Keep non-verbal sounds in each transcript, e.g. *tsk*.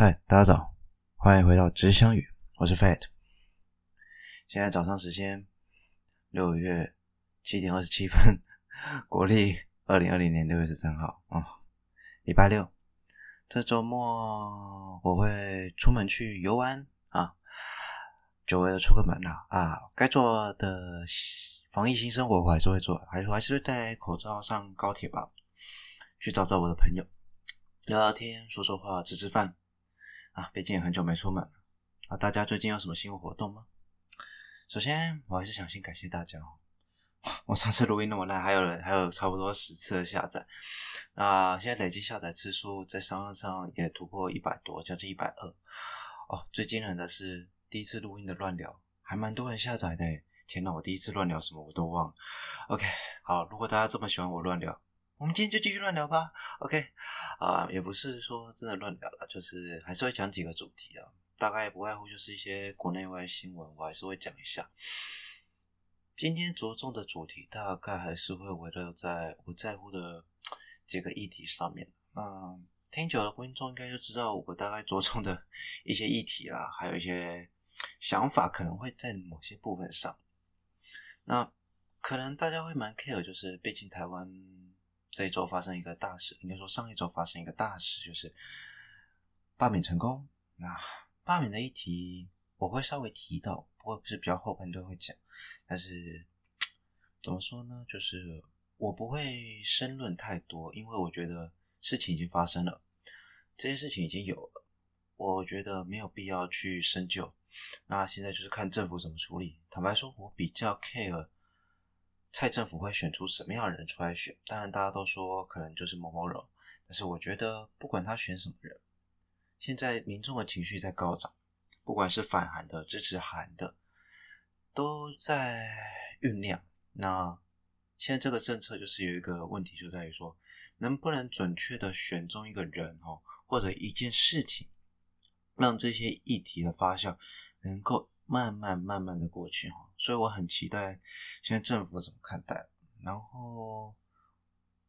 嗨，大家早，欢迎回到直香语，我是 Fat。现在早上时间六月七点二十七分，国历二零二零年六月十三号啊，礼拜六。这周末我会出门去游玩啊，久违的出个门了啊，该做的防疫新生活我还是会做，还是还是会戴口罩上高铁吧，去找找我的朋友，聊聊天，说说话，吃吃饭。啊，毕竟也很久没出门了。啊，大家最近有什么新活动吗？首先，我还是想先感谢大家哦。*laughs* 我上次录音那么烂，还有人还有差不多十次的下载。那现在累计下载次数在商号上也突破一百多，将近一百二。哦，最惊人的是第一次录音的乱聊，还蛮多人下载的。天哪，我第一次乱聊什么我都忘了。OK，好，如果大家这么喜欢我乱聊。我们今天就继续乱聊吧，OK，啊、也不是说真的乱聊了，就是还是会讲几个主题啊，大概不外乎就是一些国内外新闻，我还是会讲一下。今天着重的主题大概还是会围绕在我在乎的几个议题上面。嗯，听久了观众应该就知道我大概着重的一些议题啦，还有一些想法可能会在某些部分上。那可能大家会蛮 care，就是毕竟台湾。这一周发生一个大事，应该说上一周发生一个大事，就是罢免成功。那罢免的议题我会稍微提到，不过不是比较后半段会讲。但是怎么说呢？就是我不会深论太多，因为我觉得事情已经发生了，这些事情已经有了，我觉得没有必要去深究。那现在就是看政府怎么处理。坦白说，我比较 care。蔡政府会选出什么样的人出来选？当然，大家都说可能就是某某人，但是我觉得不管他选什么人，现在民众的情绪在高涨，不管是反韩的、支持韩的，都在酝酿。那现在这个政策就是有一个问题，就在于说能不能准确的选中一个人哦，或者一件事情，让这些议题的发酵能够。慢慢慢慢的过去哈，所以我很期待现在政府怎么看待。然后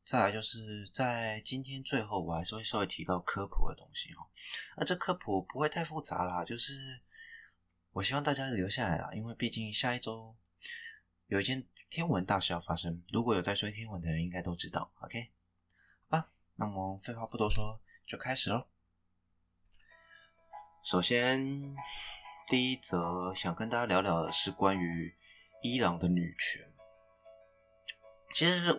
再来就是在今天最后，我还是会稍微提到科普的东西哈。那这科普不会太复杂啦，就是我希望大家留下来啦，因为毕竟下一周有一件天文大事要发生。如果有在追天文的人，应该都知道。OK，好，那么废话不多说，就开始喽。首先。第一则想跟大家聊聊的是关于伊朗的女权。其实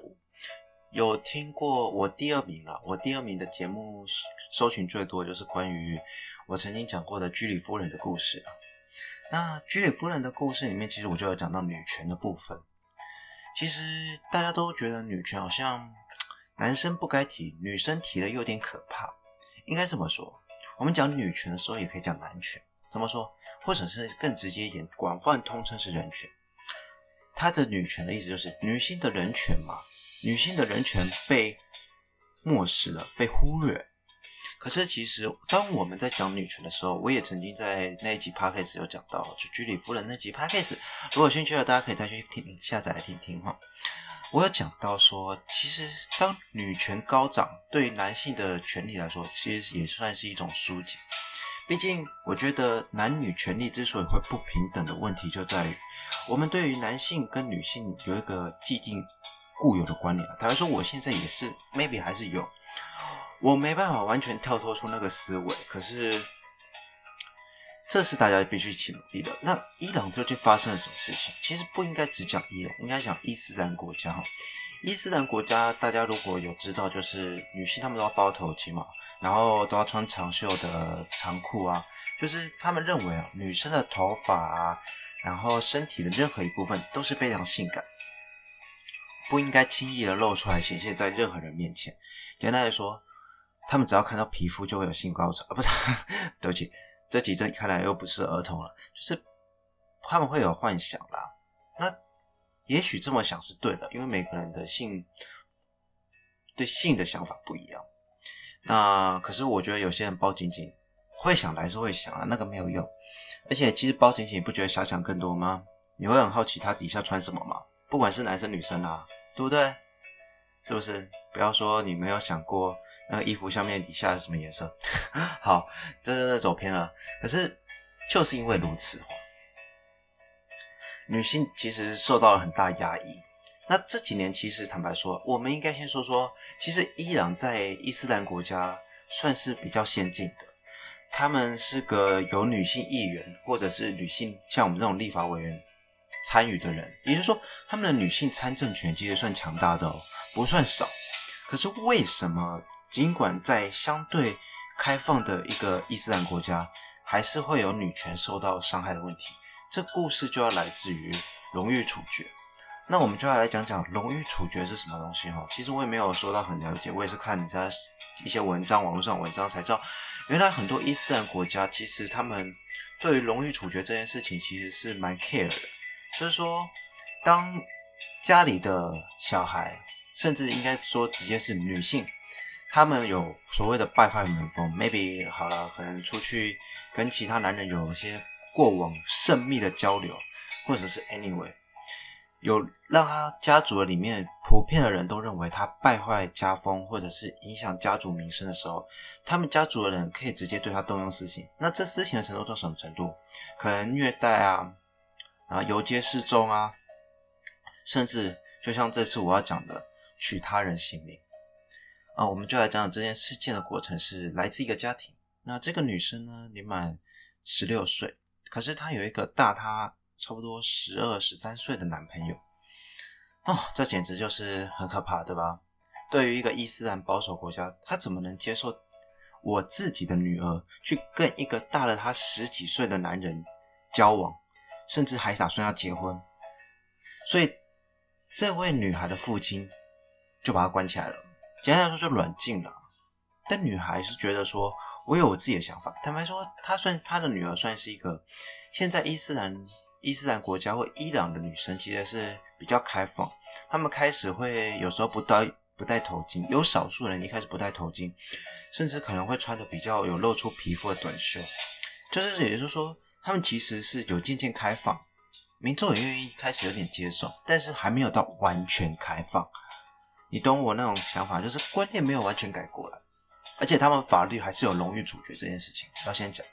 有听过我第二名了，我第二名的节目搜寻最多就是关于我曾经讲过的居里夫人的故事。那居里夫人的故事里面，其实我就有讲到女权的部分。其实大家都觉得女权好像男生不该提，女生提了又有点可怕。应该这么说，我们讲女权的时候，也可以讲男权。怎么说？或者是更直接一点，广泛通称是人权。他的女权的意思就是女性的人权嘛，女性的人权被漠视了，被忽略。可是其实，当我们在讲女权的时候，我也曾经在那一集 podcast 有讲到，就居里夫人那集 podcast，如果有兴趣的，大家可以再去听下载来听听哈。我有讲到说，其实当女权高涨，对男性的权利来说，其实也算是一种疏解。毕竟，我觉得男女权利之所以会不平等的问题，就在于我们对于男性跟女性有一个既定固有的观念。坦白说，我现在也是，maybe 还是有，我没办法完全跳脱出那个思维。可是，这是大家必须去努力的。那伊朗究竟发生了什么事情？其实不应该只讲伊朗，应该讲伊斯兰国家。哈，伊斯兰国家，大家如果有知道，就是女性她们都要包头巾嘛。然后都要穿长袖的长裤啊，就是他们认为啊，女生的头发啊，然后身体的任何一部分都是非常性感，不应该轻易的露出来显现在任何人面前。简单来说，他们只要看到皮肤就会有性高潮啊，不是？*laughs* 对不起，这集看来又不是儿童了，就是他们会有幻想啦。那也许这么想是对的，因为每个人的性对性的想法不一样。那可是我觉得有些人包紧紧会想来是会想啊，那个没有用。而且其实包紧紧不觉得遐想更多吗？你会很好奇他底下穿什么吗？不管是男生女生啊，对不对？是不是？不要说你没有想过那个衣服下面底下是什么颜色。*laughs* 好，这真的走偏了。可是就是因为如此，女性其实受到了很大压抑。那这几年其实坦白说，我们应该先说说，其实伊朗在伊斯兰国家算是比较先进的。他们是个有女性议员或者是女性像我们这种立法委员参与的人，也就是说，他们的女性参政权其实算强大的哦，不算少。可是为什么尽管在相对开放的一个伊斯兰国家，还是会有女权受到伤害的问题？这故事就要来自于荣誉处决。那我们就要来讲讲荣誉处决是什么东西哈。其实我也没有说到很了解，我也是看人家一些文章，网络上文章才知道，原来很多伊斯兰国家其实他们对于荣誉处决这件事情其实是蛮 care 的。就是说，当家里的小孩，甚至应该说直接是女性，他们有所谓的败坏门风，maybe 好了，可能出去跟其他男人有一些过往甚密的交流，或者是 anyway。有让他家族的里面普遍的人都认为他败坏家风，或者是影响家族名声的时候，他们家族的人可以直接对他动用私刑。那这私刑的程度到什么程度？可能虐待啊，啊游街示众啊，甚至就像这次我要讲的取他人性命啊，我们就来讲讲这件事件的过程是来自一个家庭。那这个女生呢，年满十六岁，可是她有一个大她。差不多十二、十三岁的男朋友哦，这简直就是很可怕，对吧？对于一个伊斯兰保守国家，他怎么能接受我自己的女儿去跟一个大了他十几岁的男人交往，甚至还打算要结婚？所以，这位女孩的父亲就把她关起来了。简单来说，就软禁了。但女孩是觉得说，我有我自己的想法。坦白说，她算她的女儿算是一个现在伊斯兰。伊斯兰国家或伊朗的女生其实是比较开放，她们开始会有时候不戴不戴头巾，有少数人一开始不戴头巾，甚至可能会穿的比较有露出皮肤的短袖，就是也就是说，她们其实是有渐渐开放，民众也愿意开始有点接受，但是还没有到完全开放。你懂我那种想法，就是观念没有完全改过来，而且他们法律还是有荣誉主角这件事情，要先讲，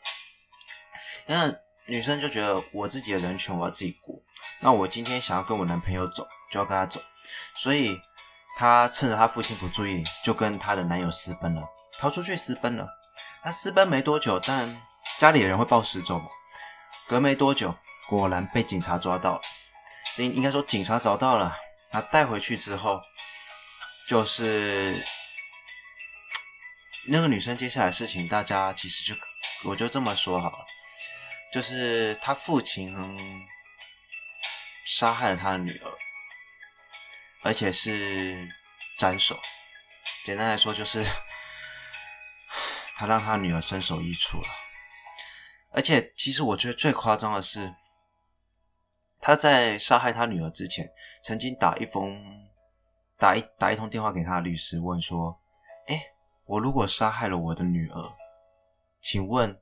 那。女生就觉得我自己的人权我要自己过，那我今天想要跟我男朋友走，就要跟他走，所以她趁着她父亲不注意，就跟她的男友私奔了，逃出去私奔了。她私奔没多久，但家里人会报失踪嘛，隔没多久，果然被警察抓到了。应应该说警察找到了，她带回去之后，就是 *tsk* 那个女生接下来事情，大家其实就我就这么说好了。就是他父亲杀害了他的女儿，而且是斩首。简单来说，就是他让他女儿身首异处了。而且，其实我觉得最夸张的是，他在杀害他女儿之前，曾经打一封、打一打一通电话给他的律师，问说：“哎，我如果杀害了我的女儿，请问？”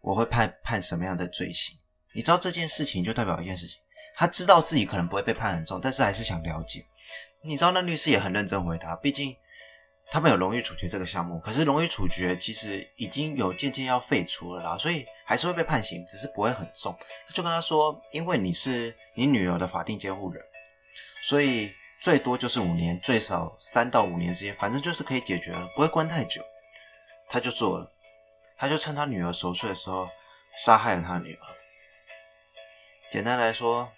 我会判判什么样的罪行？你知道这件事情就代表一件事情，他知道自己可能不会被判很重，但是还是想了解。你知道那律师也很认真回答，毕竟他们有荣誉处决这个项目，可是荣誉处决其实已经有渐渐要废除了啦，所以还是会被判刑，只是不会很重。就跟他说，因为你是你女儿的法定监护人，所以最多就是五年，最少三到五年之间，反正就是可以解决了，不会关太久。他就做了。他就趁他女儿熟睡的时候杀害了他女儿。简单来说，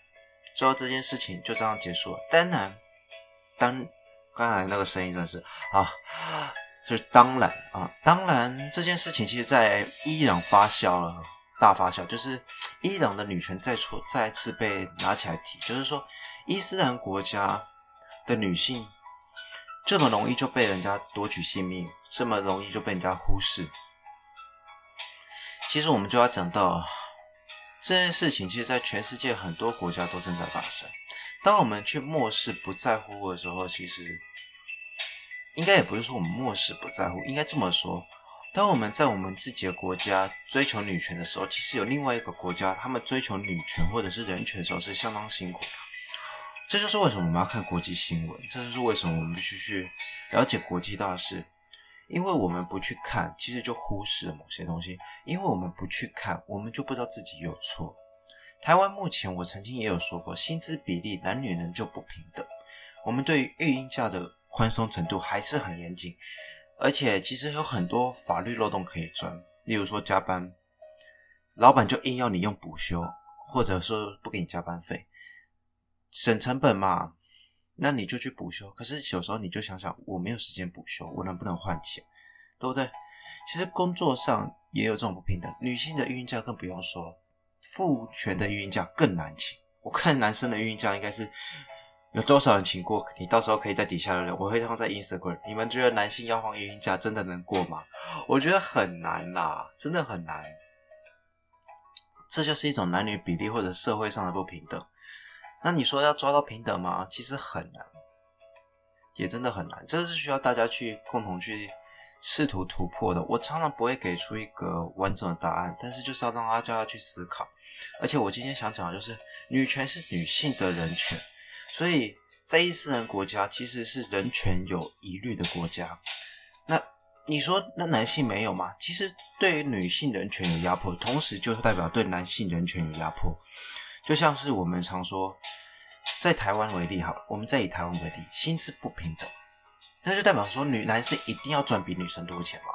最后这件事情就这样结束了。当然，当刚才那个声音真的是啊，是当然啊，当然这件事情其实在伊朗发酵了，大发酵，就是伊朗的女权再出再次被拿起来提，就是说伊斯兰国家的女性这么容易就被人家夺取性命，这么容易就被人家忽视。其实我们就要讲到这件事情，其实，在全世界很多国家都正在发生。当我们去漠视、不在乎的时候，其实应该也不是说我们漠视、不在乎，应该这么说：当我们在我们自己的国家追求女权的时候，其实有另外一个国家，他们追求女权或者是人权的时候是相当辛苦的。这就是为什么我们要看国际新闻，这就是为什么我们必须去了解国际大事。因为我们不去看，其实就忽视了某些东西。因为我们不去看，我们就不知道自己有错。台湾目前，我曾经也有说过，薪资比例男女人就不平等。我们对于育婴假的宽松程度还是很严谨，而且其实有很多法律漏洞可以钻。例如说加班，老板就硬要你用补休，或者说不给你加班费，省成本嘛。那你就去补休，可是有时候你就想想，我没有时间补休，我能不能换钱，对不对？其实工作上也有这种不平等，女性的孕假更不用说，父权的孕假更难请。我看男生的孕假应该是有多少人请过？你到时候可以在底下留言，我会放在 Instagram。你们觉得男性要放育婴假真的能过吗？我觉得很难啦，真的很难。这就是一种男女比例或者社会上的不平等。那你说要抓到平等吗？其实很难，也真的很难。这是需要大家去共同去试图突破的。我常常不会给出一个完整的答案，但是就是要让大家去思考。而且我今天想讲的就是，女权是女性的人权，所以在伊斯兰国家其实是人权有疑虑的国家。那你说那男性没有吗？其实对于女性人权有压迫，同时就是代表对男性人权有压迫。就像是我们常说，在台湾为例，好，我们再以台湾为例，薪资不平等，那就代表说女男生一定要赚比女生多钱吗？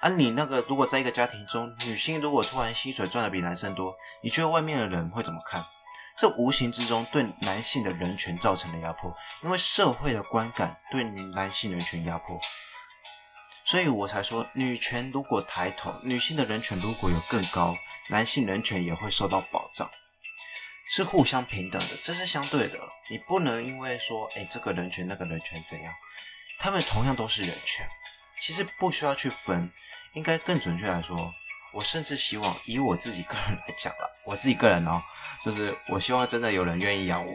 啊，你那个如果在一个家庭中，女性如果突然薪水赚的比男生多，你觉得外面的人会怎么看？这无形之中对男性的人权造成了压迫，因为社会的观感对男性人权压迫，所以我才说，女权如果抬头，女性的人权如果有更高，男性人权也会受到保障。是互相平等的，这是相对的。你不能因为说，哎，这个人权那个人权怎样，他们同样都是人权，其实不需要去分。应该更准确来说，我甚至希望以我自己个人来讲了，我自己个人哦，就是我希望真的有人愿意养我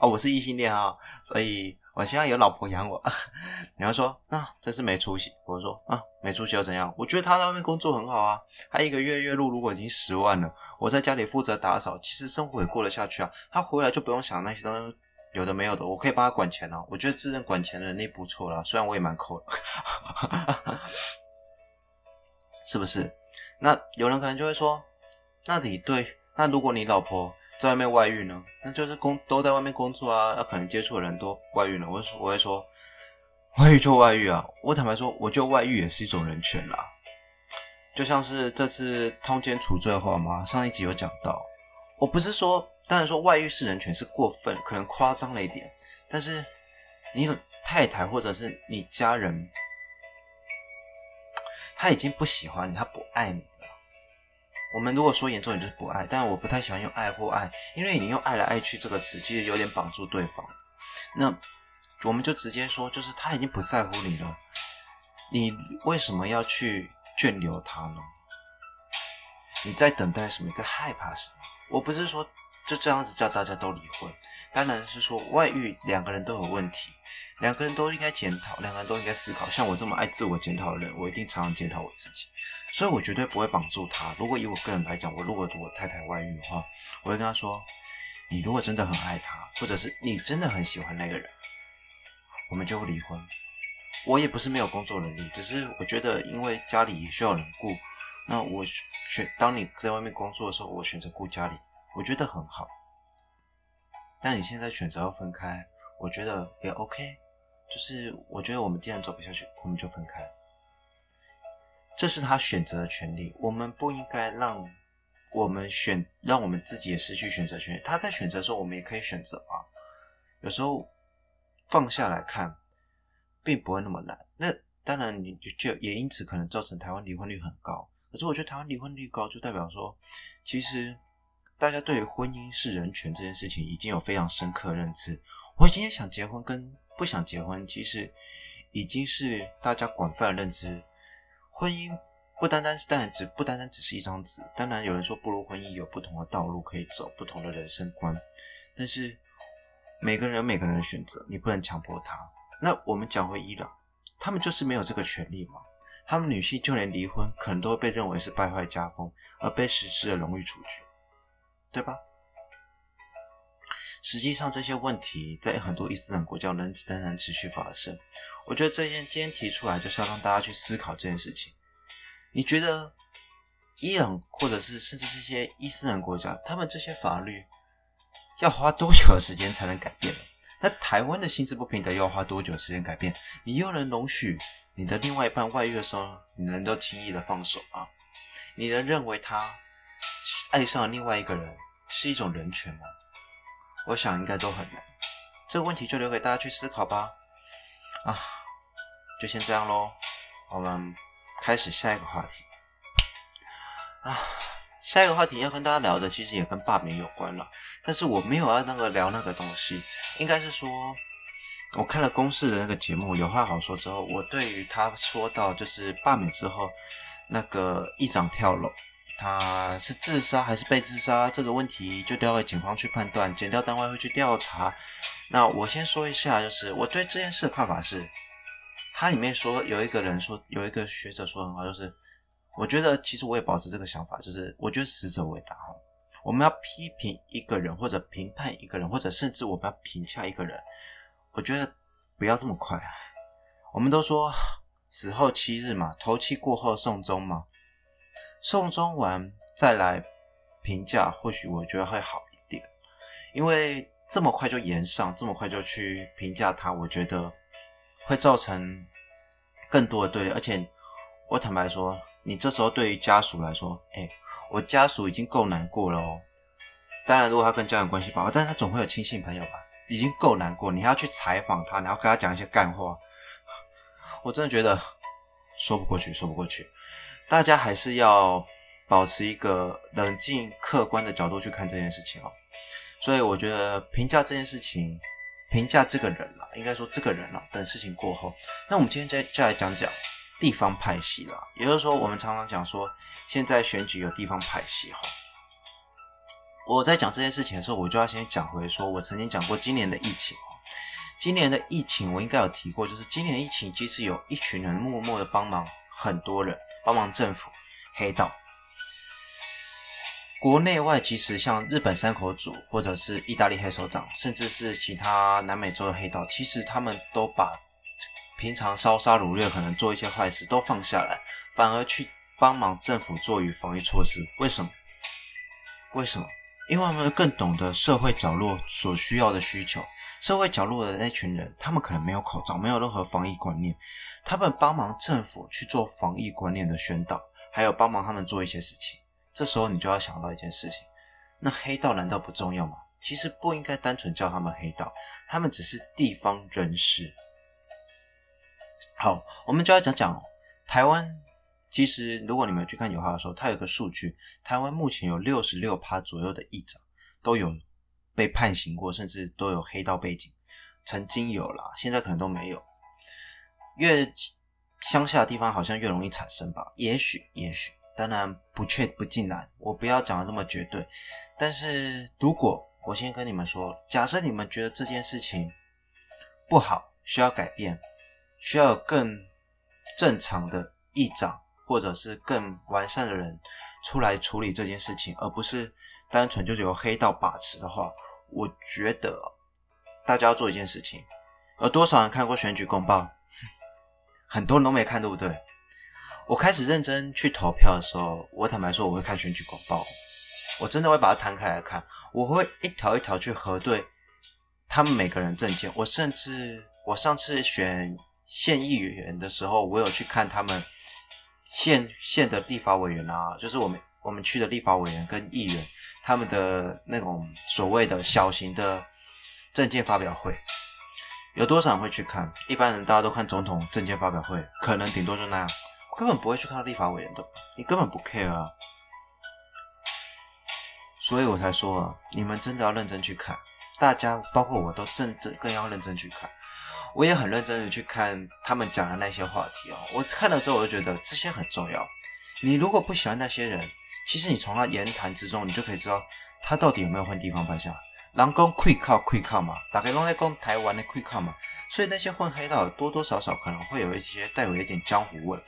哦，*laughs* 我是异性恋啊，所以。我希望有老婆养我。*laughs* 你要说，那、啊、真是没出息。我说啊，没出息又怎样？我觉得他在外面工作很好啊，他一个月月入如果已经十万了，我在家里负责打扫，其实生活也过得下去啊。他回来就不用想那些东西，有的没有的，我可以帮他管钱啊。我觉得自认管钱的能力不错啦，虽然我也蛮抠的，*laughs* 是不是？那有人可能就会说，那你对，那如果你老婆。在外面外遇呢，那就是工都在外面工作啊，那可能接触的人都外遇了。我我会说，外遇就外遇啊。我坦白说，我就外遇也是一种人权啦。就像是这次通奸除罪化嘛，上一集有讲到。我不是说，当然说外遇是人权是过分，可能夸张了一点。但是你太太或者是你家人，他已经不喜欢你，他不爱你。我们如果说严重点就是不爱，但我不太喜欢用爱或爱，因为你用爱来爱去这个词，其实有点绑住对方。那我们就直接说，就是他已经不在乎你了，你为什么要去眷留他呢？你在等待什么？在害怕什么？我不是说就这样子叫大家都离婚，当然是说外遇两个人都有问题，两个人都应该检讨，两个人都应该思考。像我这么爱自我检讨的人，我一定常常检讨我自己。所以我绝对不会绑住他。如果以我个人来讲，我如果我太太外遇的话，我会跟他说：“你如果真的很爱他，或者是你真的很喜欢那个人，我们就会离婚。”我也不是没有工作能力，只是我觉得因为家里也需要人顾，那我选当你在外面工作的时候，我选择顾家里，我觉得很好。但你现在选择要分开，我觉得也 OK。就是我觉得我们既然走不下去，我们就分开。这是他选择的权利，我们不应该让我们选，让我们自己也失去选择权利。他在选择的时候，我们也可以选择啊。有时候放下来看，并不会那么难。那当然，你就也因此可能造成台湾离婚率很高。可是我觉得台湾离婚率高，就代表说，其实大家对于婚姻是人权这件事情已经有非常深刻认知。我今天想结婚跟不想结婚，其实已经是大家广泛的认知。婚姻不单单是，当然只不单单只是一张纸。当然有人说，步入婚姻有不同的道路可以走，不同的人生观。但是每个人有每个人的选择，你不能强迫他。那我们讲回伊朗，他们就是没有这个权利嘛？他们女性就连离婚，可能都会被认为是败坏家风，而被实施了荣誉处决，对吧？实际上这些问题在很多伊斯兰国家仍仍然持续发生。我觉得这件今天提出来就是要让大家去思考这件事情。你觉得伊朗或者是甚至是一些伊斯兰国家，他们这些法律要花多久的时间才能改变？那台湾的薪资不平等要花多久时间改变？你又能容许你的另外一半外遇的时候，你能够轻易的放手啊？你能认为他爱上另外一个人是一种人权吗？我想应该都很难。这个问题就留给大家去思考吧。啊，就先这样喽。我们开始下一个话题。啊，下一个话题要跟大家聊的其实也跟罢免有关了，但是我没有要那个聊那个东西，应该是说，我看了公视的那个节目，有话好说之后，我对于他说到就是罢免之后那个议长跳楼。他是自杀还是被自杀？这个问题就交给警方去判断，检调单位会去调查。那我先说一下，就是我对这件事的看法是，他里面说有一个人说，有一个学者说很好，就是我觉得其实我也保持这个想法，就是我觉得死者为大哈。我们要批评一个人，或者评判一个人，或者甚至我们要评价一个人，我觉得不要这么快啊。我们都说死后七日嘛，头七过后送终嘛。送终完再来评价，或许我觉得会好一点，因为这么快就延上，这么快就去评价他，我觉得会造成更多的对立。而且我坦白说，你这时候对于家属来说，哎，我家属已经够难过了哦。当然，如果他跟家人关系不好，但是他总会有亲信朋友吧，已经够难过，你还要去采访他，你要跟他讲一些干话，我真的觉得说不过去，说不过去。大家还是要保持一个冷静、客观的角度去看这件事情哦。所以我觉得评价这件事情，评价这个人了，应该说这个人了。等事情过后，那我们今天再再来讲讲地方派系了。也就是说，我们常常讲说，现在选举有地方派系哈。我在讲这件事情的时候，我就要先讲回说，我曾经讲过今年的疫情。今年的疫情，我应该有提过，就是今年疫情其实有一群人默默的帮忙很多人。帮忙政府黑道，国内外其实像日本山口组，或者是意大利黑手党，甚至是其他南美洲的黑道，其实他们都把平常烧杀掳掠、可能做一些坏事都放下来，反而去帮忙政府做与防御措施。为什么？为什么？因为他们更懂得社会角落所需要的需求。社会角落的那群人，他们可能没有口罩，没有任何防疫观念，他们帮忙政府去做防疫观念的宣导，还有帮忙他们做一些事情。这时候你就要想到一件事情：那黑道难道不重要吗？其实不应该单纯叫他们黑道，他们只是地方人士。好，我们就要讲讲台湾。其实，如果你们去看有话的时候，它有个数据，台湾目前有六十六趴左右的议长都有。被判刑过，甚至都有黑道背景，曾经有啦，现在可能都没有。越乡下的地方好像越容易产生吧？也许，也许，当然不确不尽然。我不要讲的那么绝对。但是如果我先跟你们说，假设你们觉得这件事情不好，需要改变，需要更正常的议长，或者是更完善的人出来处理这件事情，而不是。单纯就是由黑道把持的话，我觉得大家要做一件事情。有多少人看过选举公报？*laughs* 很多人都没看，对不对？我开始认真去投票的时候，我坦白说，我会看选举公报，我真的会把它摊开来看，我会一条一条去核对他们每个人证件。我甚至我上次选县议员的时候，我有去看他们县县的立法委员啊，就是我们我们区的立法委员跟议员。他们的那种所谓的小型的证件发表会，有多少人会去看？一般人大家都看总统证件发表会，可能顶多就那样，根本不会去看立法委员的，你根本不 care 啊。所以我才说啊，你们真的要认真去看，大家包括我都真正更要认真去看。我也很认真的去看他们讲的那些话题哦，我看了之后我就觉得这些很重要。你如果不喜欢那些人，其实你从他言谈之中，你就可以知道他到底有没有换地方派系。人讲溃靠溃靠嘛，大概拢在讲台湾的溃靠嘛，所以那些混黑道多多少少可能会有一些带有一点江湖味。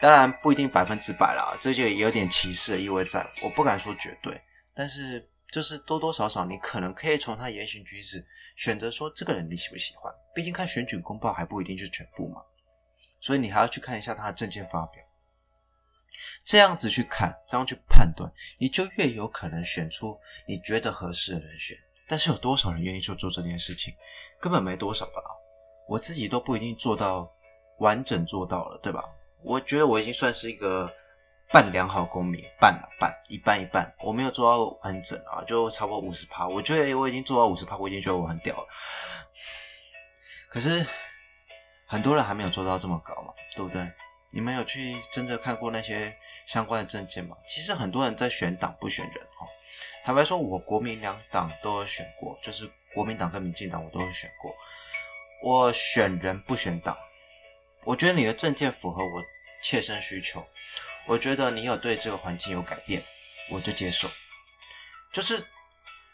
当然不一定百分之百啦，这就有点歧视的意味在，我不敢说绝对，但是就是多多少少你可能可以从他言行举止选择说这个人你喜不喜欢。毕竟看选举公报还不一定就全部嘛，所以你还要去看一下他的证件发表。这样子去看，这样去判断，你就越有可能选出你觉得合适的人选。但是有多少人愿意去做这件事情？根本没多少吧。我自己都不一定做到完整做到了，对吧？我觉得我已经算是一个半良好公民，半了半，一半一半。我没有做到完整啊，就差不多五十趴。我觉得我已经做到五十趴，我已经觉得我很屌了。可是很多人还没有做到这么高嘛，对不对？你们有去真的看过那些相关的证件吗？其实很多人在选党不选人哈。坦白说，我国民两党都有选过，就是国民党跟民进党我都有选过。我选人不选党，我觉得你的证件符合我切身需求，我觉得你有对这个环境有改变，我就接受。就是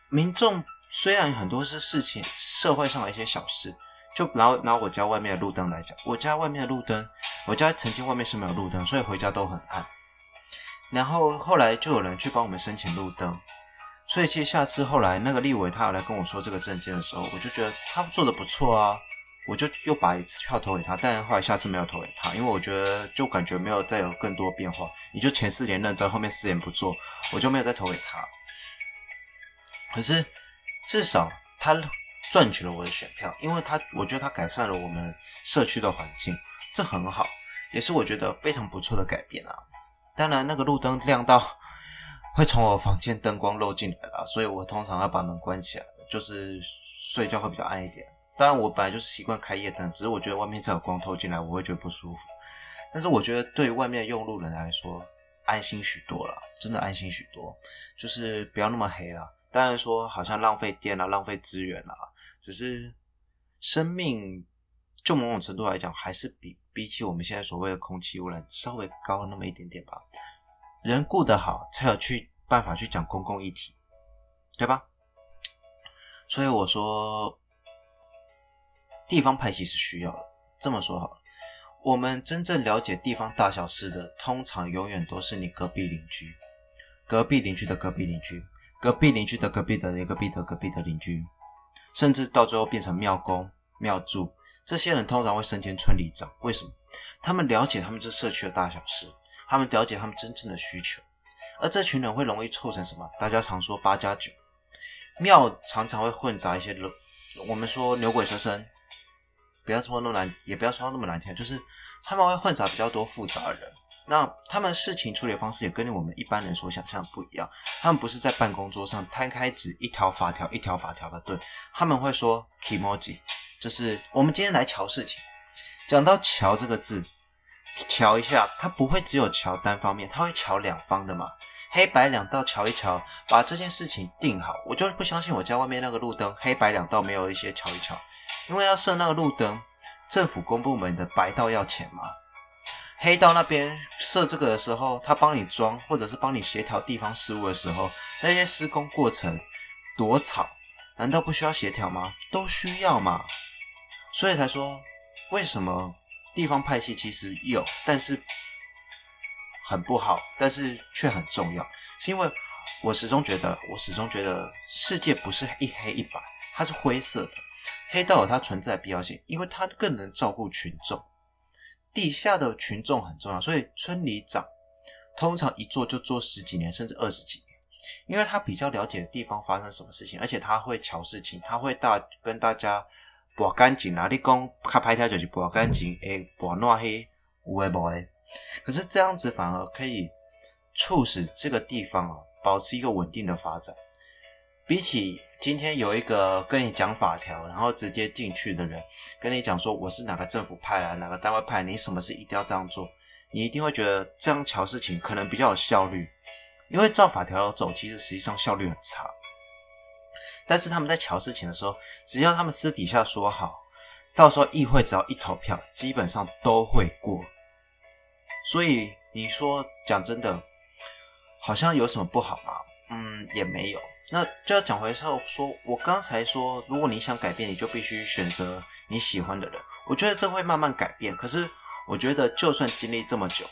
民众虽然很多是事情，社会上的一些小事。就拿拿我家外面的路灯来讲，我家外面的路灯，我家曾经外面是没有路灯，所以回家都很暗。然后后来就有人去帮我们申请路灯，所以其实下次后来那个立委他有来跟我说这个政见的时候，我就觉得他做的不错啊，我就又把一次票投给他。但后来下次没有投给他，因为我觉得就感觉没有再有更多变化。你就前四年认真，后面四年不做，我就没有再投给他。可是至少他。赚取了我的选票，因为他，我觉得他改善了我们社区的环境，这很好，也是我觉得非常不错的改变啊。当然，那个路灯亮到会从我房间灯光漏进来了，所以我通常要把门关起来，就是睡觉会比较暗一点。当然，我本来就是习惯开夜灯，只是我觉得外面这有光透进来，我会觉得不舒服。但是我觉得对于外面用路人来说，安心许多了，真的安心许多，就是不要那么黑了。当然说好像浪费电啊，浪费资源啊。只是生命，就某种程度来讲，还是比比起我们现在所谓的空气污染稍微高那么一点点吧。人顾得好，才有去办法去讲公共议题，对吧？所以我说，地方派系是需要的。这么说好了，我们真正了解地方大小事的，通常永远都是你隔壁邻居、隔壁邻居的隔壁邻居、隔壁邻居的隔壁的隔壁的隔壁的邻居。甚至到最后变成庙公、庙祝，这些人通常会升迁村里长。为什么？他们了解他们这社区的大小事，他们了解他们真正的需求。而这群人会容易凑成什么？大家常说八加九，庙常常会混杂一些，我们说牛鬼蛇神，不要说那么难，也不要说那么难听，就是他们会混杂比较多复杂的人。那他们事情处理方式也跟我们一般人所想象不一样。他们不是在办公桌上摊开纸，一条法条一条法条的对，他们会说 kimoji，就是我们今天来瞧事情。讲到乔这个字，瞧一下，它不会只有乔单方面，它会瞧两方的嘛。黑白两道瞧一瞧，把这件事情定好。我就不相信我家外面那个路灯黑白两道没有一些瞧一瞧，因为要设那个路灯，政府公部门的白道要钱嘛。黑道那边设这个的时候，他帮你装，或者是帮你协调地方事务的时候，那些施工过程多吵，难道不需要协调吗？都需要嘛。所以才说，为什么地方派系其实有，但是很不好，但是却很重要，是因为我始终觉得，我始终觉得世界不是一黑一白，它是灰色的。黑道有它存在的必要性，因为它更能照顾群众。地下的群众很重要，所以村里长通常一做就做十几年，甚至二十几年，因为他比较了解地方发生什么事情，而且他会瞧事情，他会大跟大家拨干净啊。你讲开拍条就是拨干净，诶，拨暖黑有诶无诶。可是这样子反而可以促使这个地方啊保持一个稳定的发展，比起。今天有一个跟你讲法条，然后直接进去的人跟你讲说，我是哪个政府派啊，哪个单位派，你什么事一定要这样做，你一定会觉得这样乔事情可能比较有效率，因为照法条走，其实实际上效率很差。但是他们在瞧事情的时候，只要他们私底下说好，到时候议会只要一投票，基本上都会过。所以你说讲真的，好像有什么不好吗？嗯，也没有。那就要讲回说，说我刚才说，如果你想改变，你就必须选择你喜欢的人。我觉得这会慢慢改变。可是我觉得，就算经历这么久，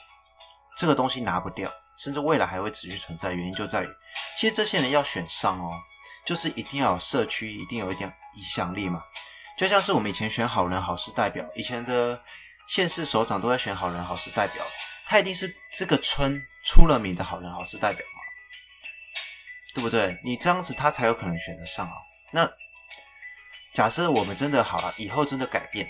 这个东西拿不掉，甚至未来还会持续存在。原因就在于其实这些人要选上哦，就是一定要有社区，一定有一点影响力嘛。就像是我们以前选好人好事代表，以前的县市首长都在选好人好事代表，他一定是这个村出了名的好人好事代表嘛，对不对？你这样子他才有可能选得上啊。那假设我们真的好了，以后真的改变，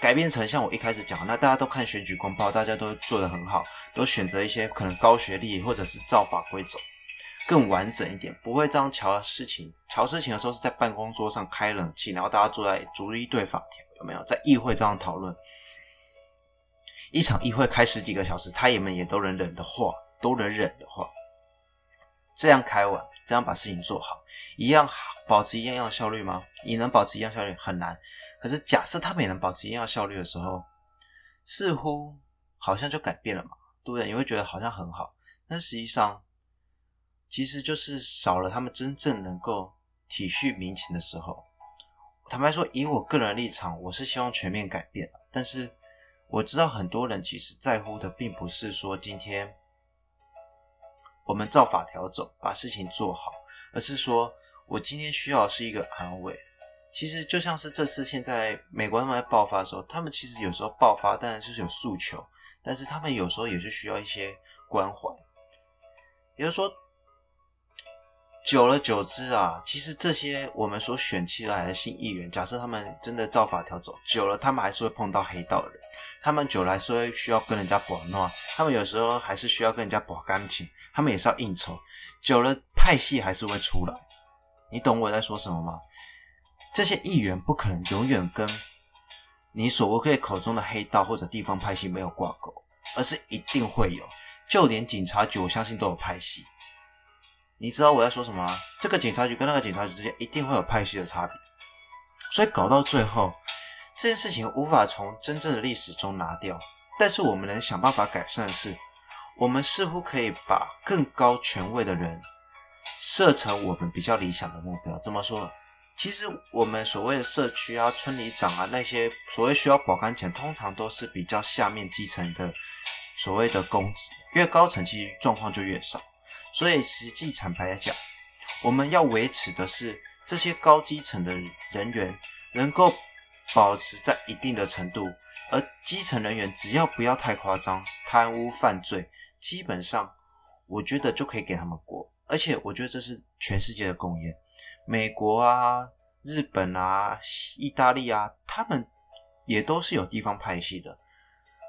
改变成像我一开始讲，那大家都看选举公报，大家都做得很好，都选择一些可能高学历或者是照法规走。更完整一点，不会这样乔事情。瞧事情的时候是在办公桌上开冷气，然后大家坐在逐一对法条，有没有？在议会这样讨论，一场议会开十几个小时，他们也都能忍的话，都能忍的话，这样开完，这样把事情做好，一样保持一样样的效率吗？你能保持一样效率很难。可是假设他们也能保持一样效率的时候，似乎好像就改变了嘛，对不对？你会觉得好像很好，但实际上。其实就是少了他们真正能够体恤民情的时候。坦白说，以我个人的立场，我是希望全面改变。但是我知道很多人其实在乎的，并不是说今天我们照法条走，把事情做好，而是说我今天需要是一个安慰。其实就像是这次现在美国他们在爆发的时候，他们其实有时候爆发当然就是有诉求，但是他们有时候也是需要一些关怀，也就是说。久了久之啊，其实这些我们所选起来的新议员，假设他们真的照法条走，久了他们还是会碰到黑道的人，他们久了还是会需要跟人家搏闹，他们有时候还是需要跟人家搏感情，他们也是要应酬，久了派系还是会出来。你懂我在说什么吗？这些议员不可能永远跟你所谓口中的黑道或者地方派系没有挂钩，而是一定会有，就连警察局，我相信都有派系。你知道我在说什么？这个警察局跟那个警察局之间一定会有派系的差别，所以搞到最后，这件事情无法从真正的历史中拿掉。但是我们能想办法改善的是，我们似乎可以把更高权位的人设成我们比较理想的目标。怎么说？其实我们所谓的社区啊、村里长啊那些所谓需要保杆钱，通常都是比较下面基层的所谓的公职，越高层其实状况就越少。所以，实际坦白来讲，我们要维持的是这些高基层的人员能够保持在一定的程度，而基层人员只要不要太夸张，贪污犯罪，基本上我觉得就可以给他们过。而且，我觉得这是全世界的共业，美国啊、日本啊、意大利啊，他们也都是有地方派系的，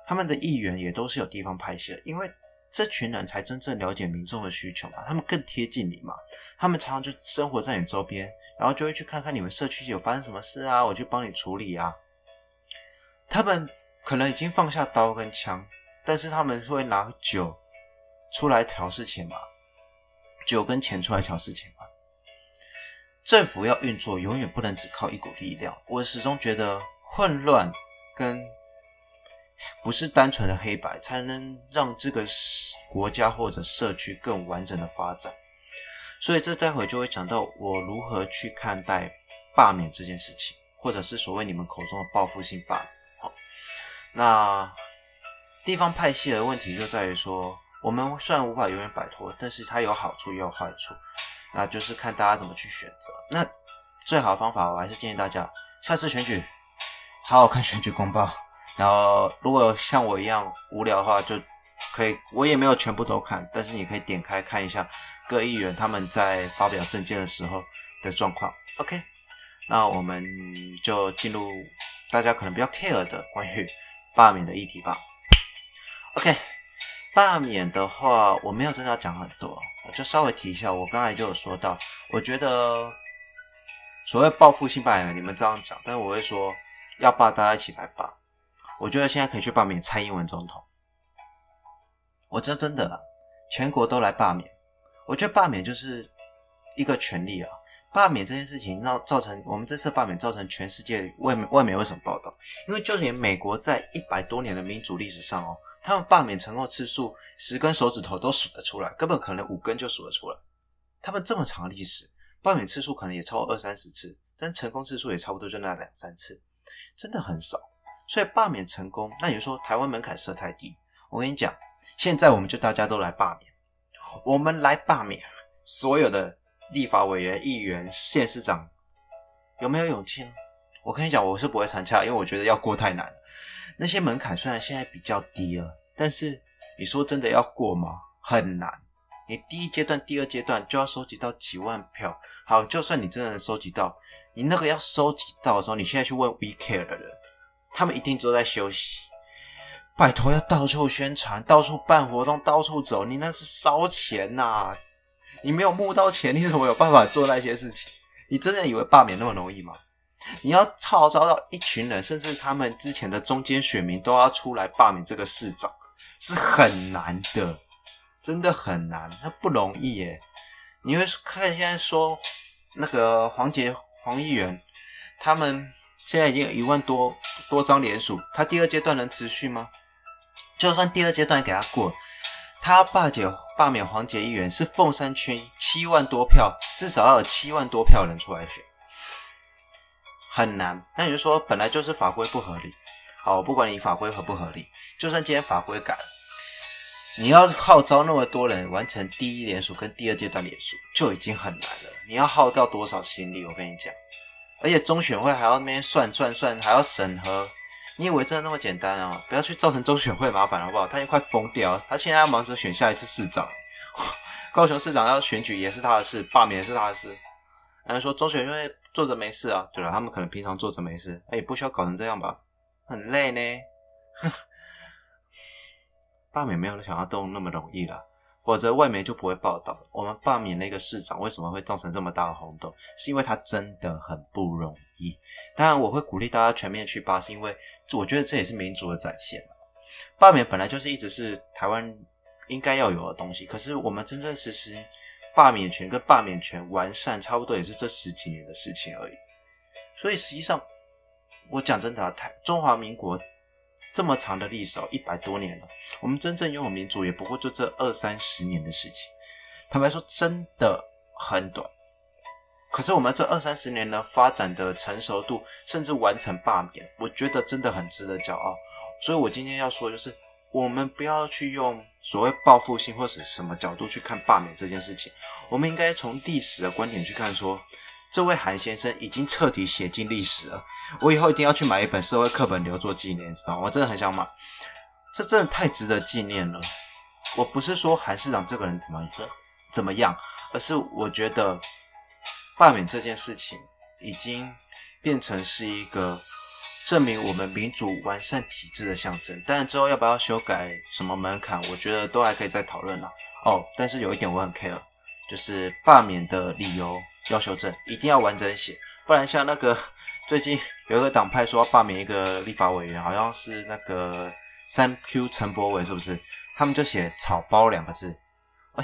他们的议员也都是有地方派系的，因为。这群人才真正了解民众的需求嘛，他们更贴近你嘛，他们常常就生活在你周边，然后就会去看看你们社区有发生什么事啊，我去帮你处理啊。他们可能已经放下刀跟枪，但是他们会拿酒出来调事情嘛，酒跟钱出来调事情嘛。政府要运作，永远不能只靠一股力量。我始终觉得混乱跟。不是单纯的黑白才能让这个国家或者社区更完整的发展，所以这待会就会讲到我如何去看待罢免这件事情，或者是所谓你们口中的报复性罢免。好，那地方派系的问题就在于说，我们虽然无法永远摆脱，但是它有好处也有坏处，那就是看大家怎么去选择。那最好的方法，我还是建议大家下次选举好好看选举公报。然后，如果像我一样无聊的话，就可以，我也没有全部都看，但是你可以点开看一下各议员他们在发表政见的时候的状况。OK，那我们就进入大家可能比较 care 的关于罢免的议题吧。OK，罢免的话，我没有真的要讲很多，就稍微提一下。我刚才就有说到，我觉得所谓报复性罢免，你们这样讲，但是我会说要罢，大家一起来罢。我觉得现在可以去罢免蔡英文总统。我这真的，全国都来罢免。我觉得罢免就是一个权利啊。罢免这件事情，让造成我们这次罢免造成全世界外外媒为什么报道？因为就连美国在一百多年的民主历史上哦，他们罢免成功次数十根手指头都数得出来，根本可能五根就数得出来。他们这么长的历史，罢免次数可能也超过二三十次，但成功次数也差不多就那两三次，真的很少。所以罢免成功，那你说台湾门槛设太低。我跟你讲，现在我们就大家都来罢免，我们来罢免，所有的立法委员、议员、县市长有没有勇气呢？我跟你讲，我是不会参加，因为我觉得要过太难。那些门槛虽然现在比较低了，但是你说真的要过吗？很难。你第一阶段、第二阶段就要收集到几万票。好，就算你真的能收集到，你那个要收集到的时候，你现在去问 We Care 的人，他们一定都在休息。拜托，要到处宣传，到处办活动，到处走，你那是烧钱呐、啊！你没有募到钱，你怎么有办法做那些事情？你真的以为罢免那么容易吗？你要号召到一群人，甚至他们之前的中间选民都要出来罢免这个市长，是很难的，真的很难，那不容易耶。你会看现在说那个黄杰黄议员，他们现在已经有一万多多张连署，他第二阶段能持续吗？就算第二阶段给他过，他罢解罢免黄杰议员是凤山区七万多票，至少要有七万多票人出来选，很难。那你就说本来就是法规不合理，好，不管你法规合不合理，就算今天法规改了，你要号召那么多人完成第一连署跟第二阶段连署，就已经很难了。你要耗掉多少心力？我跟你讲，而且中选会还要那边算算算，还要审核。你以为真的那么简单啊？不要去造成中选会麻烦好不好？他已经快疯掉，他现在要忙着选下一次市长，*laughs* 高雄市长要选举也是他的事，罢免也是他的事。然后说中选会坐着没事啊？对了，他们可能平常坐着没事，哎，不需要搞成这样吧？很累呢。哼，*laughs* 罢免没有想要动那么容易了。否则外媒就不会报道。我们罢免那个市长为什么会造成这么大的轰动？是因为他真的很不容易。当然，我会鼓励大家全面去罢，是因为我觉得这也是民主的展现。罢免本来就是一直是台湾应该要有的东西，可是我们真正实施罢免权跟罢免权完善，差不多也是这十几年的事情而已。所以实际上，我讲真的啊，台中华民国。这么长的历史哦，一百多年了。我们真正拥有民主，也不过就这二三十年的事情。坦白说，真的很短。可是我们这二三十年呢，发展的成熟度，甚至完成罢免，我觉得真的很值得骄傲。所以我今天要说，就是我们不要去用所谓报复性或是什么角度去看罢免这件事情，我们应该从历史的观点去看说。这位韩先生已经彻底写进历史了，我以后一定要去买一本社会课本留作纪念，知道吗？我真的很想买，这真的太值得纪念了。我不是说韩市长这个人怎么怎么样，而是我觉得罢免这件事情已经变成是一个证明我们民主完善体制的象征。当然之后要不要修改什么门槛，我觉得都还可以再讨论了。哦，但是有一点我很 care，就是罢免的理由。要修正，一定要完整写，不然像那个最近有一个党派说要罢免一个立法委员，好像是那个三 Q 陈柏伟，是不是？他们就写“草包”两个字。哎，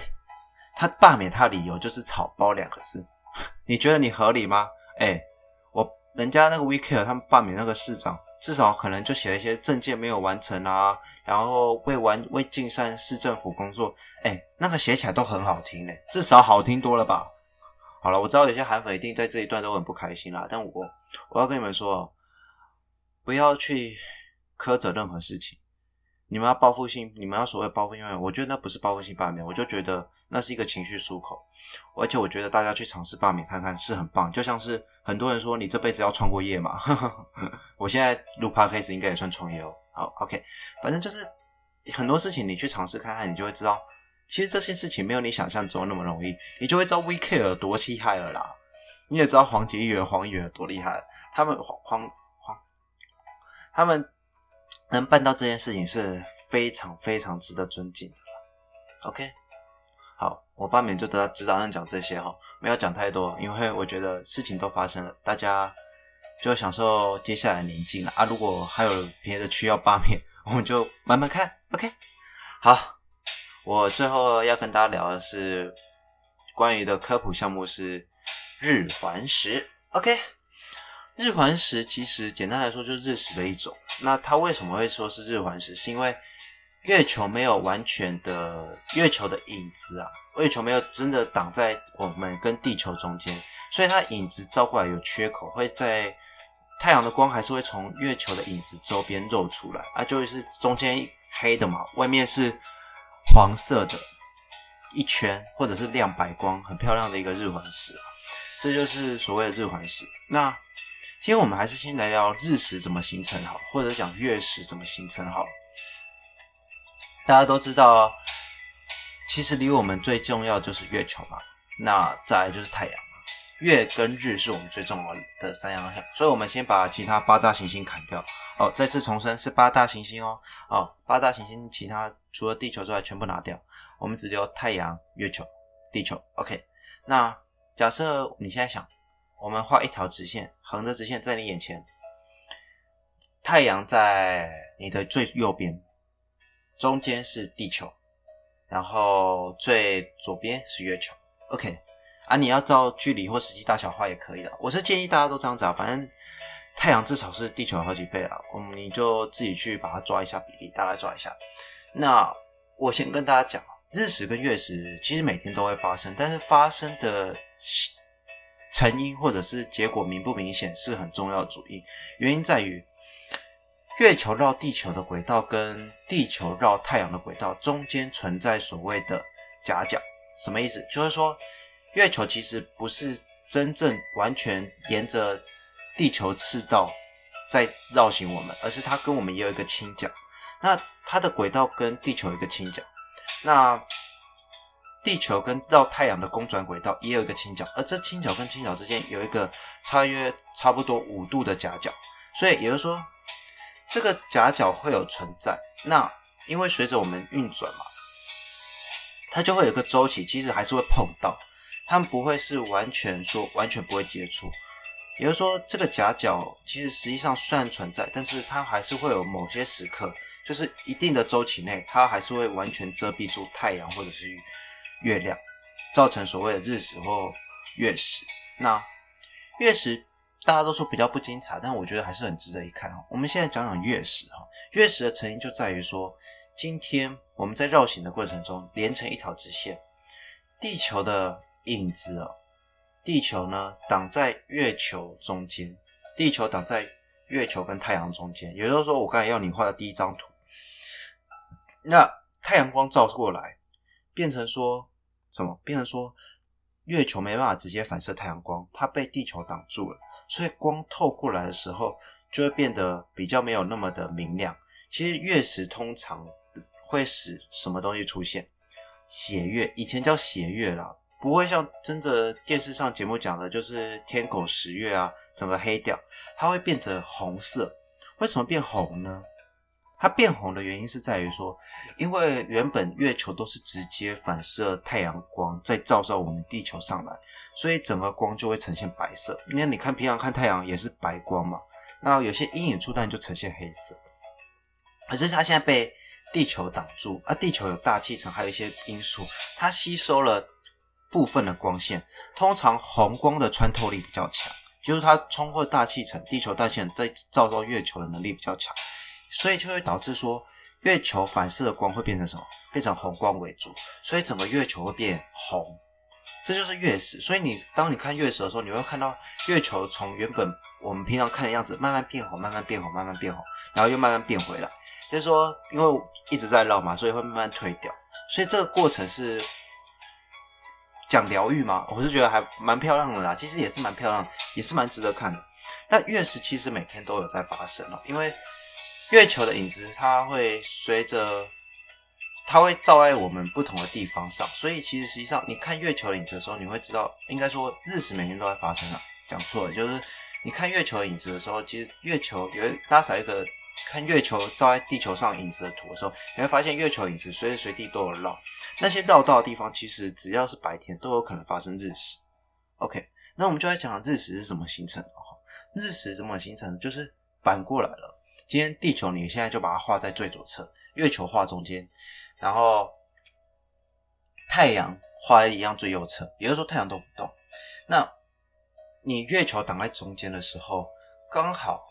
他罢免他理由就是“草包”两个字，*laughs* 你觉得你合理吗？哎，我人家那个 WeCare 他们罢免那个市长，至少可能就写了一些证件没有完成啊，然后未完未尽善市政府工作，哎，那个写起来都很好听嘞，至少好听多了吧？好了，我知道有些韩粉一定在这一段都很不开心啦，但我我要跟你们说，不要去苛责任何事情。你们要报复性，你们要所谓报复性，我觉得那不是报复性罢免，我就觉得那是一个情绪出口。而且我觉得大家去尝试罢免看看是很棒，就像是很多人说你这辈子要创过业嘛，*laughs* 我现在录 podcast 应该也算创业哦。好，OK，反正就是很多事情你去尝试看看，你就会知道。其实这些事情没有你想象中那么容易，你就会知道 V.K. 有多厉害了啦。你也知道黄杰议员、黄议员有多厉害，他们黄黄黄，他们能办到这件事情是非常非常值得尊敬的。OK，好，我罢免就得到指导上讲这些哈，没有讲太多，因为我觉得事情都发生了，大家就享受接下来宁静了啊。如果还有别的需要罢免，我们就慢慢看。OK，好。我最后要跟大家聊的是关于的科普项目是日环食。OK，日环食其实简单来说就是日食的一种。那它为什么会说是日环食？是因为月球没有完全的月球的影子啊，月球没有真的挡在我们跟地球中间，所以它影子照过来有缺口，会在太阳的光还是会从月球的影子周边露出来啊，就是中间黑的嘛，外面是。黄色的，一圈或者是亮白光，很漂亮的一个日环食。这就是所谓的日环食。那今天我们还是先来聊日食怎么形成好，或者讲月食怎么形成好。大家都知道，其实离我们最重要的就是月球嘛，那再来就是太阳嘛。月跟日是我们最重要的三样项，所以我们先把其他八大行星砍掉。哦，再次重申是八大行星哦。哦，八大行星其他除了地球之外全部拿掉，我们只留太阳、月球、地球。OK，那假设你现在想，我们画一条直线，横的直线在你眼前，太阳在你的最右边，中间是地球，然后最左边是月球。OK。啊，你要照距离或实际大小画也可以的。我是建议大家都这样子啊，反正太阳至少是地球好几倍啊。嗯，你就自己去把它抓一下比例，大概抓一下。那我先跟大家讲，日食跟月食其实每天都会发生，但是发生的成因或者是结果明不明显是很重要的主因。原因在于月球绕地球的轨道跟地球绕太阳的轨道中间存在所谓的夹角，什么意思？就是说。月球其实不是真正完全沿着地球赤道在绕行我们，而是它跟我们也有一个倾角。那它的轨道跟地球一个倾角，那地球跟绕太阳的公转轨道也有一个倾角，而这倾角跟倾角之间有一个差约差不多五度的夹角。所以也就是说，这个夹角会有存在。那因为随着我们运转嘛，它就会有一个周期，其实还是会碰到。他们不会是完全说完全不会接触，也就是说，这个夹角其实实际上虽然存在，但是它还是会有某些时刻，就是一定的周期内，它还是会完全遮蔽住太阳或者是月亮，造成所谓的日食或月食。那月食大家都说比较不精彩，但我觉得还是很值得一看。我们现在讲讲月食哈，月食的成因就在于说，今天我们在绕行的过程中连成一条直线，地球的。影子哦，地球呢挡在月球中间，地球挡在月球跟太阳中间，也就是说，我刚才要你画的第一张图，那太阳光照过来，变成说什么？变成说月球没办法直接反射太阳光，它被地球挡住了，所以光透过来的时候就会变得比较没有那么的明亮。其实月食通常会使什么东西出现？血月，以前叫血月啦。不会像真的电视上节目讲的，就是天狗食月啊，整个黑掉，它会变成红色。为什么变红呢？它变红的原因是在于说，因为原本月球都是直接反射太阳光，再照射我们地球上来，所以整个光就会呈现白色。那你看平常看太阳也是白光嘛，那有些阴影处，但就呈现黑色。可是它现在被地球挡住，啊，地球有大气层，还有一些因素，它吸收了。部分的光线，通常红光的穿透力比较强，就是它冲破大气层，地球大气层再照到月球的能力比较强，所以就会导致说月球反射的光会变成什么？变成红光为主，所以整个月球会变红，这就是月食。所以你当你看月食的时候，你会看到月球从原本我们平常看的样子慢慢变红，慢慢变红，慢慢变红，然后又慢慢变回来，就是说因为一直在绕嘛，所以会慢慢退掉，所以这个过程是。讲疗愈吗？我是觉得还蛮漂亮的啦，其实也是蛮漂亮，也是蛮值得看的。但月食其实每天都有在发生哦，因为月球的影子它会随着它会照在我们不同的地方上，所以其实实际上你看月球的影子的时候，你会知道，应该说日食每天都在发生啊。讲错了，就是你看月球的影子的时候，其实月球有一拉撒一个。看月球照在地球上影子的图的时候，你会发现月球影子随时随地都有绕。那些绕道的地方，其实只要是白天都有可能发生日食。OK，那我们就来讲讲日食是怎么形成的。日食怎么形成的？就是反过来了。今天地球你现在就把它画在最左侧，月球画中间，然后太阳画在一样最右侧。也就是说，太阳都不动。那你月球挡在中间的时候，刚好。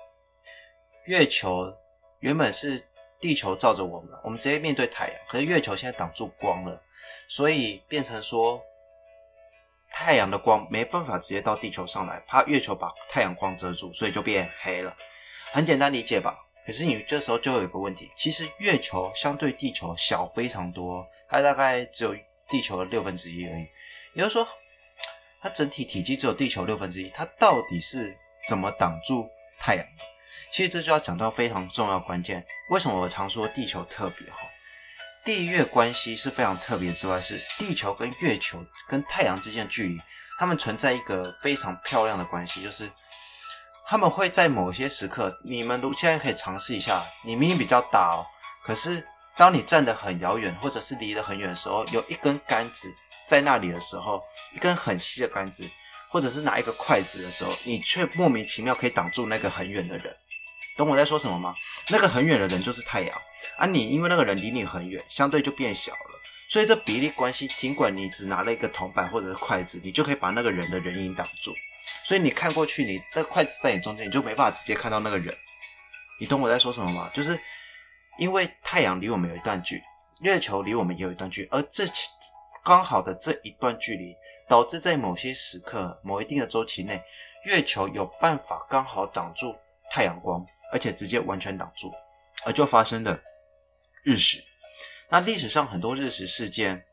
月球原本是地球照着我们，我们直接面对太阳。可是月球现在挡住光了，所以变成说太阳的光没办法直接到地球上来，怕月球把太阳光遮住，所以就变黑了。很简单理解吧？可是你这时候就有一个问题，其实月球相对地球小非常多，它大概只有地球的六分之一而已。也就是说，它整体体积只有地球六分之一，它到底是怎么挡住太阳的？其实这就要讲到非常重要关键。为什么我常说地球特别哈？地月关系是非常特别之外，是地球跟月球跟太阳之间的距离，它们存在一个非常漂亮的关系，就是他们会在某些时刻，你们如现在可以尝试一下，你明明比较大哦，可是当你站得很遥远，或者是离得很远的时候，有一根杆子在那里的时候，一根很细的杆子，或者是拿一个筷子的时候，你却莫名其妙可以挡住那个很远的人。懂我在说什么吗？那个很远的人就是太阳，啊、你因为那个人离你很远，相对就变小了。所以这比例关系，尽管你只拿了一个铜板或者是筷子，你就可以把那个人的人影挡住。所以你看过去，你的筷子在你中间，你就没办法直接看到那个人。你懂我在说什么吗？就是因为太阳离我们有一段距离，月球离我们也有一段距离，而这刚好的这一段距离，导致在某些时刻、某一定的周期内，月球有办法刚好挡住太阳光。而且直接完全挡住，而就发生了日食。那历史上很多日食事件，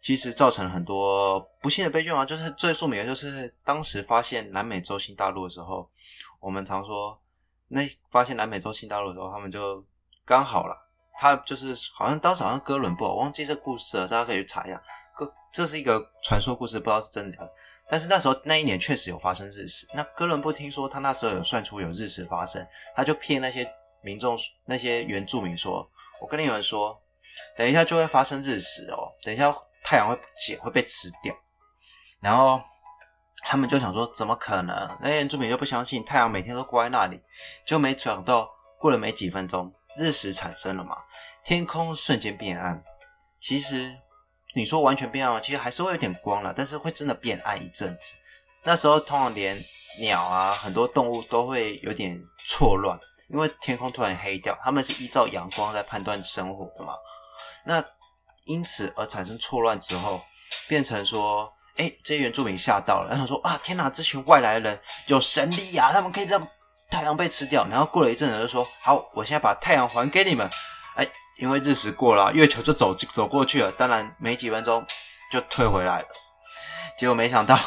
其实造成了很多不幸的悲剧嘛。就是最著名的，就是当时发现南美洲新大陆的时候，我们常说，那发现南美洲新大陆的时候，他们就刚好了，他就是好像当时好像哥伦布，我忘记这故事了，大家可以去查一下。哥，这是一个传说故事，不知道是真的假的。但是那时候那一年确实有发生日食。那哥伦布听说他那时候有算出有日食发生，他就骗那些民众、那些原住民说：“我跟你们说，等一下就会发生日食哦，等一下太阳会不见，会被吃掉。”然后他们就想说：“怎么可能？”那些原住民就不相信太阳每天都挂在那里，就没想到过了没几分钟，日食产生了嘛，天空瞬间变暗。其实。你说完全变暗吗？其实还是会有点光了，但是会真的变暗一阵子。那时候通常连鸟啊，很多动物都会有点错乱，因为天空突然黑掉。他们是依照阳光在判断生活的嘛。那因此而产生错乱之后，变成说，哎、欸，这些原住民吓到了，然后说啊，天哪，这群外来人有神力、啊，他们可以让太阳被吃掉。然后过了一阵子就说，好，我现在把太阳还给你们。哎、因为日食过了，月球就走走过去了，当然没几分钟就退回来了。结果没想到，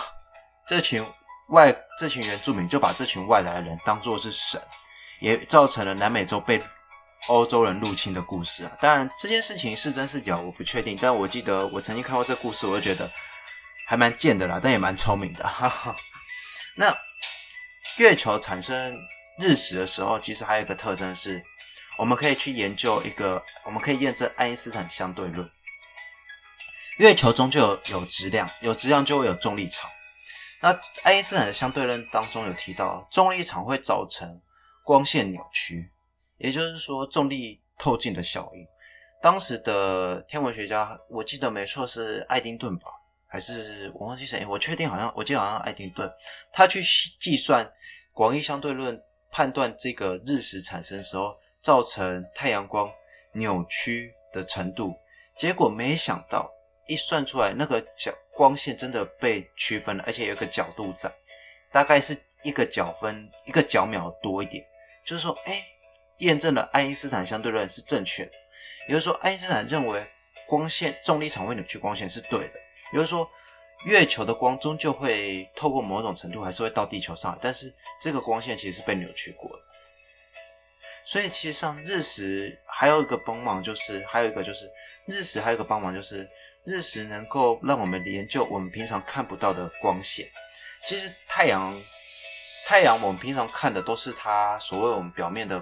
这群外这群原住民就把这群外来的人当作是神，也造成了南美洲被欧洲人入侵的故事啊。当然这件事情是真是假我不确定，但我记得我曾经看过这故事，我就觉得还蛮贱的啦，但也蛮聪明的。哈哈。那月球产生日食的时候，其实还有一个特征是。我们可以去研究一个，我们可以验证爱因斯坦相对论。月球中就有有质量，有质量就会有重力场。那爱因斯坦的相对论当中有提到，重力场会造成光线扭曲，也就是说重力透镜的效应。当时的天文学家，我记得没错是爱丁顿吧，还是我忘记谁？我确定好像，我记得好像爱丁顿，他去计算广义相对论，判断这个日食产生的时候。造成太阳光扭曲的程度，结果没想到一算出来，那个角光线真的被区分了，而且有一个角度在，大概是一个角分一个角秒多一点。就是说，哎，验证了爱因斯坦相对论是正确的。也就是说，爱因斯坦认为光线重力场会扭曲光线是对的。也就是说，月球的光终究会透过某种程度还是会到地球上，但是这个光线其实是被扭曲过的。所以其实上日食还有一个帮忙，就是还有一个就是日食还有一个帮忙，就是日食能够让我们研究我们平常看不到的光线。其实太阳，太阳我们平常看的都是它所谓我们表面的，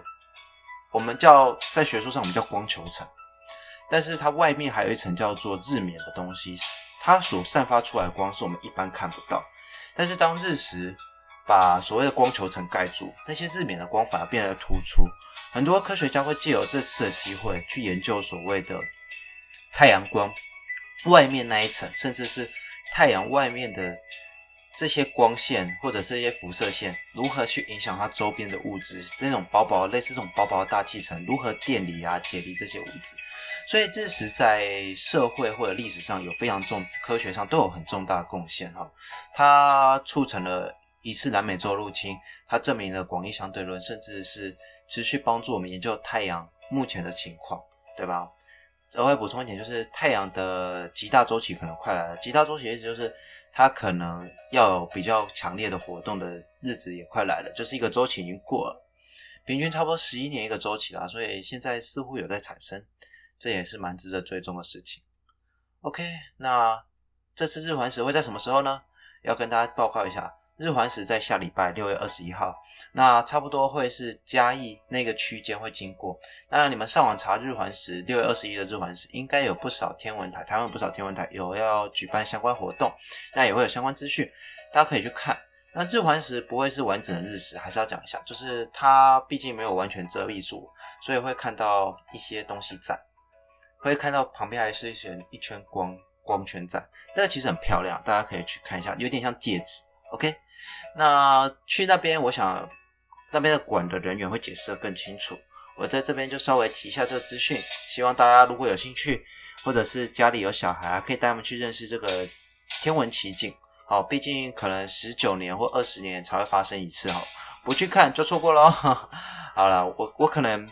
我们叫在学术上我们叫光球层，但是它外面还有一层叫做日冕的东西，它所散发出来的光是我们一般看不到。但是当日食把所谓的光球层盖住，那些日冕的光反而变得突出。很多科学家会借由这次的机会去研究所谓的太阳光外面那一层，甚至是太阳外面的这些光线或者是这些辐射线如何去影响它周边的物质，那种薄薄类似这种薄薄的大气层如何电离啊、解离这些物质。所以日食在社会或者历史上有非常重，科学上都有很重大的贡献哈。它促成了一次南美洲入侵，它证明了广义相对论，甚至是持续帮助我们研究太阳目前的情况，对吧？额外补充一点，就是太阳的极大周期可能快来了。极大周期的意思就是它可能要有比较强烈的活动的日子也快来了，就是一个周期已经过了，平均差不多十一年一个周期啦，所以现在似乎有在产生，这也是蛮值得追踪的事情。OK，那这次日环食会在什么时候呢？要跟大家报告一下。日环食在下礼拜六月二十一号，那差不多会是嘉义那个区间会经过。那你们上网查日环食，六月二十一的日环食，应该有不少天文台，台湾不少天文台有要举办相关活动，那也会有相关资讯，大家可以去看。那日环食不会是完整的日食，还是要讲一下，就是它毕竟没有完全遮蔽住，所以会看到一些东西在，会看到旁边还是一圈一圈光光圈在，那个其实很漂亮，大家可以去看一下，有点像戒指。OK。那去那边，我想那边的管的人员会解释得更清楚。我在这边就稍微提一下这个资讯，希望大家如果有兴趣，或者是家里有小孩啊，可以带他们去认识这个天文奇景。好，毕竟可能十九年或二十年才会发生一次，哈，不去看就错过了。*laughs* 好了，我我可能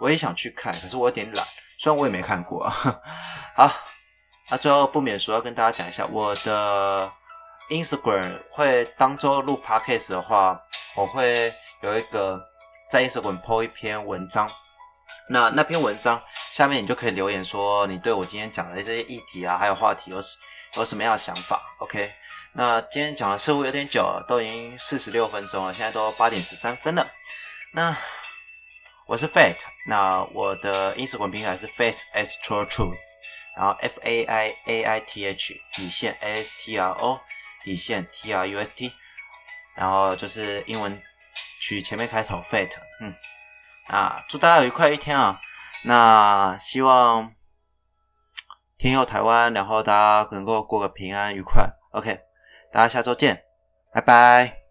我也想去看，可是我有点懒，虽然我也没看过。*laughs* 好，那最后不免说要跟大家讲一下我的。Instagram 会当周录 Podcast 的话，我会有一个在 Instagram po 一篇文章。那那篇文章下面你就可以留言说你对我今天讲的这些议题啊，还有话题有有什么样的想法？OK？那今天讲的似乎有点久了，都已经四十六分钟了，现在都八点十三分了。那我是 Fate，那我的 Instagram 平台是 Faith Astro Truth，然后 F A I A I T H 底线 A S T R O。底线 T R U S T，然后就是英文取前面开头 Fate，嗯，啊，祝大家愉快一天啊！那希望天佑台湾，然后大家能够过个平安愉快。OK，大家下周见，拜拜。